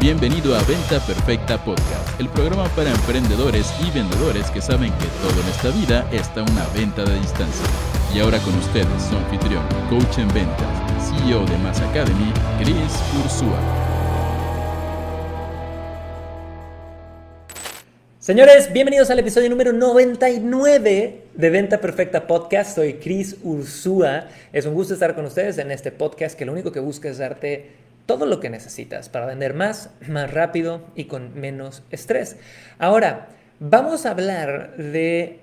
Bienvenido a Venta Perfecta Podcast, el programa para emprendedores y vendedores que saben que todo en esta vida está una venta de distancia. Y ahora con ustedes, su anfitrión, coach en ventas, CEO de Mass Academy, Chris Ursúa. Señores, bienvenidos al episodio número 99 de Venta Perfecta Podcast. Soy Chris Ursúa. Es un gusto estar con ustedes en este podcast que lo único que busca es darte todo lo que necesitas para vender más, más rápido y con menos estrés. Ahora, vamos a hablar de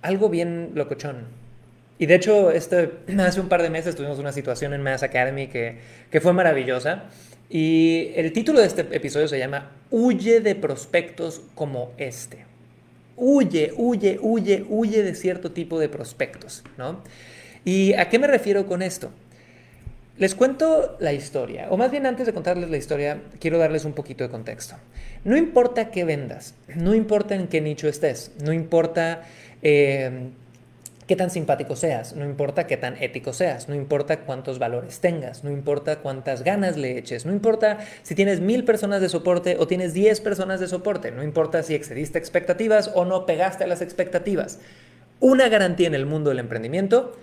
algo bien locochón. Y de hecho, este, hace un par de meses tuvimos una situación en Mass Academy que, que fue maravillosa. Y el título de este episodio se llama Huye de prospectos como este. Huye, huye, huye, huye de cierto tipo de prospectos, ¿no? ¿Y a qué me refiero con esto? Les cuento la historia, o más bien antes de contarles la historia, quiero darles un poquito de contexto. No importa qué vendas, no importa en qué nicho estés, no importa eh, qué tan simpático seas, no importa qué tan ético seas, no importa cuántos valores tengas, no importa cuántas ganas le eches, no importa si tienes mil personas de soporte o tienes diez personas de soporte, no importa si excediste expectativas o no pegaste a las expectativas. Una garantía en el mundo del emprendimiento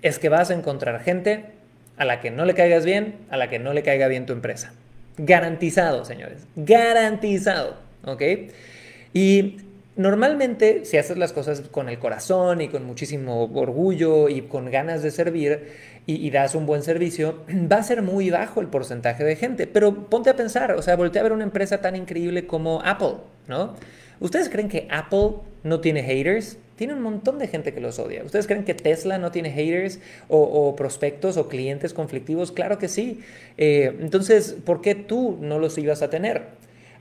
es que vas a encontrar gente a la que no le caigas bien, a la que no le caiga bien tu empresa. Garantizado, señores. Garantizado. ¿Ok? Y normalmente, si haces las cosas con el corazón y con muchísimo orgullo y con ganas de servir y, das un buen servicio, va a ser muy bajo el porcentaje de gente. Pero ponte a pensar, o sea, voltea a ver una empresa tan increíble como Apple, ¿no? ¿Ustedes creen que Apple no tiene haters? Tiene un montón de gente que los odia. ¿Ustedes creen que Tesla no tiene haters o, prospectos o clientes conflictivos? Claro que sí. Eh, entonces, ¿por qué tú no los ibas a tener?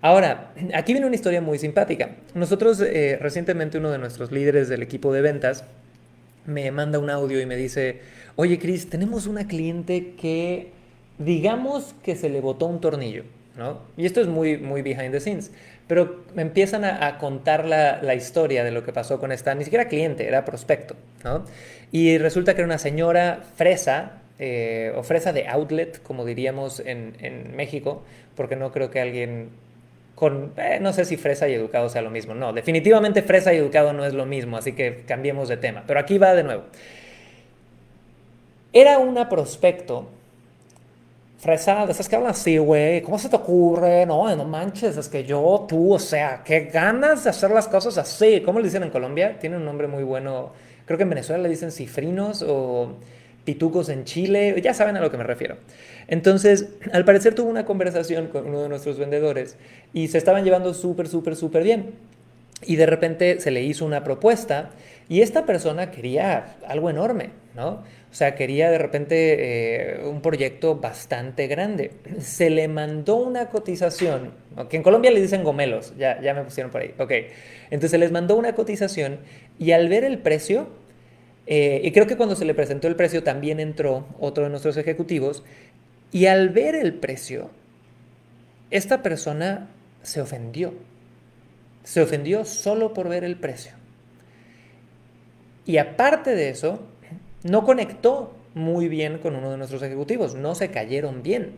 Ahora, aquí viene una historia muy simpática. Nosotros, eh, recientemente, uno de nuestros líderes del equipo de ventas me manda un audio y me dice, oye Chris, tenemos una cliente que digamos que se le botó un tornillo, ¿no? Y esto es muy, muy behind the scenes. Pero me empiezan a, contar la, historia de lo que pasó con esta, ni siquiera cliente, era prospecto, ¿no? Y resulta que era una señora fresa, eh, o fresa de outlet, como diríamos en, México, porque no creo que alguien con, eh, no sé si fresa y educado sea lo mismo, no, definitivamente fresa y educado no es lo mismo, así que cambiemos de tema, pero aquí va de nuevo. Era una prospecto Fresa, esas que hablan así, güey, ¿cómo se te ocurre? No, no manches, es que yo, tú, o sea, qué ganas de hacer las cosas así. ¿Cómo le dicen en Colombia? Tiene un nombre muy bueno. Creo que en Venezuela le dicen cifrinos o pitucos en Chile, ya saben a lo que me refiero. Entonces, al parecer tuvo una conversación con uno de nuestros vendedores y se estaban llevando súper, súper, súper bien. Y de repente se le hizo una propuesta y esta persona quería algo enorme, ¿no? O sea, quería de repente eh, un proyecto bastante grande. Se le mandó una cotización, que en Colombia le dicen gomelos, ya, ya me pusieron por ahí. Ok, entonces se les mandó una cotización y al ver el precio, eh, y creo que cuando se le presentó el precio también entró otro de nuestros ejecutivos, y al ver el precio, esta persona se ofendió. Se ofendió solo por ver el precio. Y aparte de eso, no conectó muy bien con uno de nuestros ejecutivos, no se cayeron bien.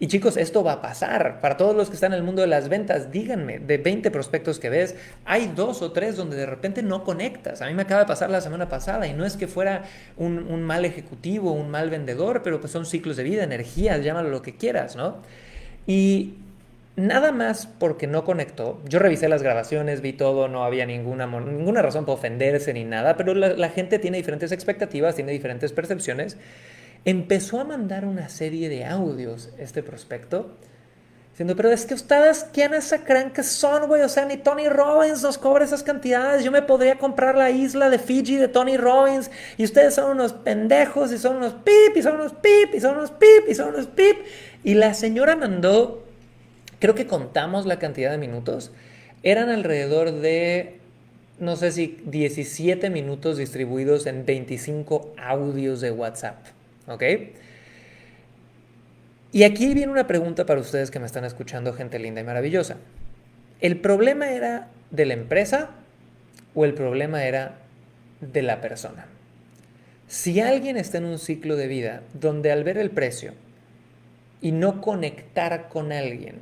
Y chicos, esto va a pasar. Para todos los que están en el mundo de las ventas, díganme, de 20 prospectos que ves, hay dos o tres donde de repente no conectas. A mí me acaba de pasar la semana pasada y no es que fuera un, mal ejecutivo, un mal vendedor, pero pues son ciclos de vida, energías, llámalo lo que quieras, ¿no? Y nada más porque no conectó. Yo revisé las grabaciones, vi todo, no había ninguna, ninguna razón para ofenderse ni nada, pero la, gente tiene diferentes expectativas, tiene diferentes percepciones. Empezó a mandar una serie de audios este prospecto, diciendo, pero es que ustedes, ¿quiénes creen que son, güey? O sea, ni Tony Robbins nos cobra esas cantidades. Yo me podría comprar la isla de Fiji de Tony Robbins y ustedes son unos pendejos y son unos pip y son unos pip y son unos pip y son unos pip. Y la señora mandó creo que contamos la cantidad de minutos, eran alrededor de, no sé si 17 minutos distribuidos en 25 audios de WhatsApp. ¿Ok? Y aquí viene una pregunta para ustedes que me están escuchando, gente linda y maravillosa. ¿El problema era de la empresa o el problema era de la persona? Si alguien está en un ciclo de vida donde al ver el precio y no conectar con alguien,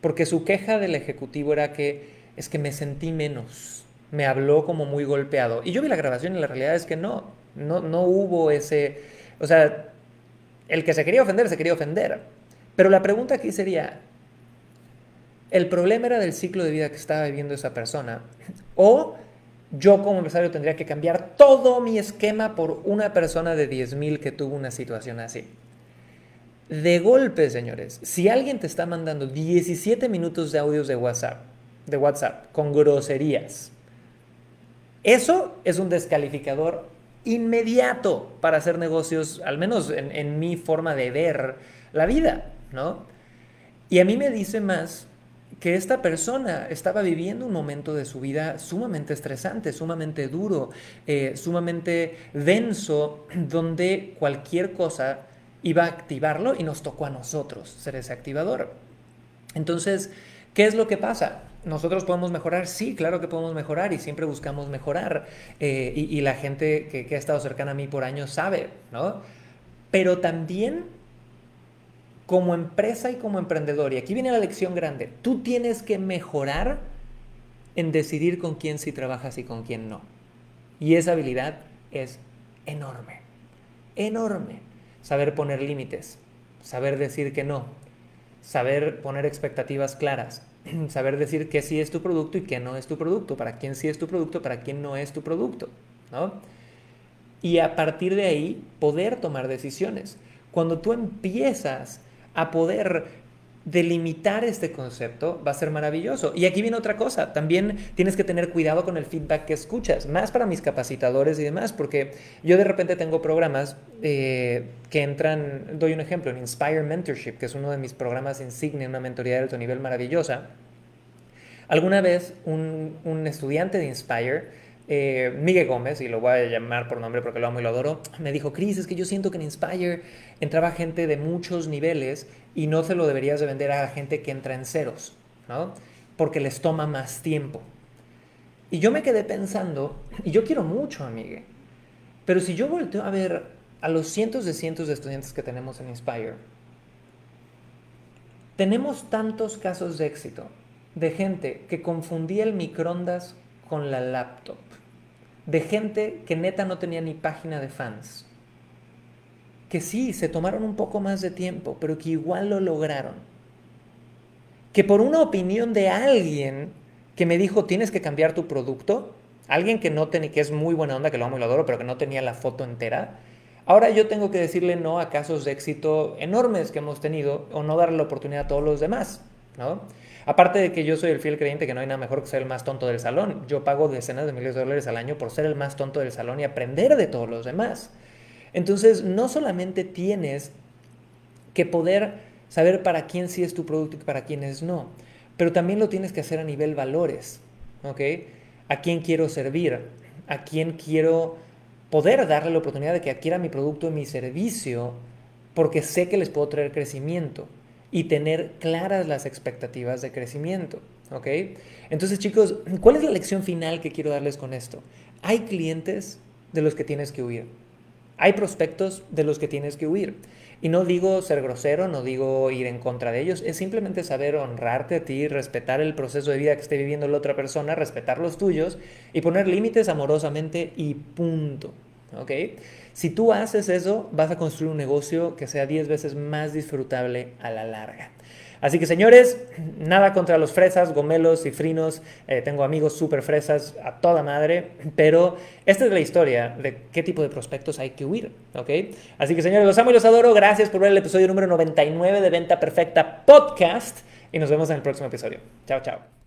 porque su queja del ejecutivo era que es que me sentí menos, me habló como muy golpeado. Y yo vi la grabación y la realidad es que no, no, no hubo ese, o sea, el que se quería ofender se quería ofender. Pero la pregunta aquí sería, ¿el problema era del ciclo de vida que estaba viviendo esa persona? ¿O yo como empresario tendría que cambiar todo mi esquema por una persona de 10.000 que tuvo una situación así? De golpe, señores, si alguien te está mandando 17 minutos de audios de WhatsApp, de WhatsApp con groserías, eso es un descalificador inmediato para hacer negocios, al menos en, mi forma de ver la vida, ¿no? Y a mí me dice más que esta persona estaba viviendo un momento de su vida sumamente estresante, sumamente duro, eh, sumamente denso, donde cualquier cosa iba a activarlo y nos tocó a nosotros ser ese activador. Entonces, ¿qué es lo que pasa? ¿Nosotros podemos mejorar? Sí, claro que podemos mejorar y siempre buscamos mejorar. Eh, y, la gente que, que ha estado cercana a mí por años sabe, ¿no? Pero también como empresa y como emprendedor, y aquí viene la lección grande, tú tienes que mejorar en decidir con quién sí trabajas y con quién no. Y esa habilidad es enorme, enorme saber poner límites, saber decir que no, saber poner expectativas claras, saber decir que sí es tu producto y que no es tu producto, para quién sí es tu producto, para quién no es tu producto, ¿no? Y a partir de ahí poder tomar decisiones. Cuando tú empiezas a poder delimitar este concepto va a ser maravilloso. Y aquí viene otra cosa, también tienes que tener cuidado con el feedback que escuchas, más para mis capacitadores y demás, porque yo de repente tengo programas eh, que entran, doy un ejemplo, en Inspire Mentorship, que es uno de mis programas insignia, una mentoría de alto nivel maravillosa. Alguna vez un, un estudiante de Inspire eh, Miguel Gómez, y lo voy a llamar por nombre porque lo amo y lo adoro, me dijo, Cris, es que yo siento que en Inspire entraba gente de muchos niveles y no se lo deberías de vender a la gente que entra en ceros, ¿no? Porque les toma más tiempo. Y yo me quedé pensando, y yo quiero mucho a Miguel, pero si yo volteo a ver a los cientos de cientos de estudiantes que tenemos en Inspire, tenemos tantos casos de éxito de gente que confundía el microondas con la laptop de gente que neta no tenía ni página de fans. Que sí, se tomaron un poco más de tiempo, pero que igual lo lograron. Que por una opinión de alguien que me dijo tienes que cambiar tu producto, alguien que no tenía, que es muy buena onda, que lo amo y lo adoro, pero que no tenía la foto entera, ahora yo tengo que decirle no a casos de éxito enormes que hemos tenido o no darle la oportunidad a todos los demás, ¿no? Aparte de que yo soy el fiel creyente que no hay nada mejor que ser el más tonto del salón. Yo pago decenas de miles de dólares al año por ser el más tonto del salón y aprender de todos los demás. Entonces, no solamente tienes que poder saber para quién sí es tu producto y para quiénes no, pero también lo tienes que hacer a nivel valores, ¿ok? ¿A quién quiero servir? ¿A quién quiero poder darle la oportunidad de que adquiera mi producto y mi servicio porque sé que les puedo traer crecimiento? Y tener claras las expectativas de crecimiento. ¿Ok? Entonces, chicos, ¿cuál es la lección final que quiero darles con esto? Hay clientes de los que tienes que huir. Hay prospectos de los que tienes que huir. Y no digo ser grosero, no digo ir en contra de ellos, es simplemente saber honrarte a ti, respetar el proceso de vida que esté viviendo la otra persona, respetar los tuyos y poner límites amorosamente y punto. ¿Ok? Si tú haces eso, vas a construir un negocio que sea 10 veces más disfrutable a la larga. Así que señores, nada contra los fresas, gomelos y frinos. Eh, tengo amigos súper fresas a toda madre, pero esta es la historia de qué tipo de prospectos hay que huir, ¿ok? Así que señores, los amo y los adoro. Gracias por ver el episodio número 99 de Venta Perfecta Podcast y nos vemos en el próximo episodio. Chao, chao.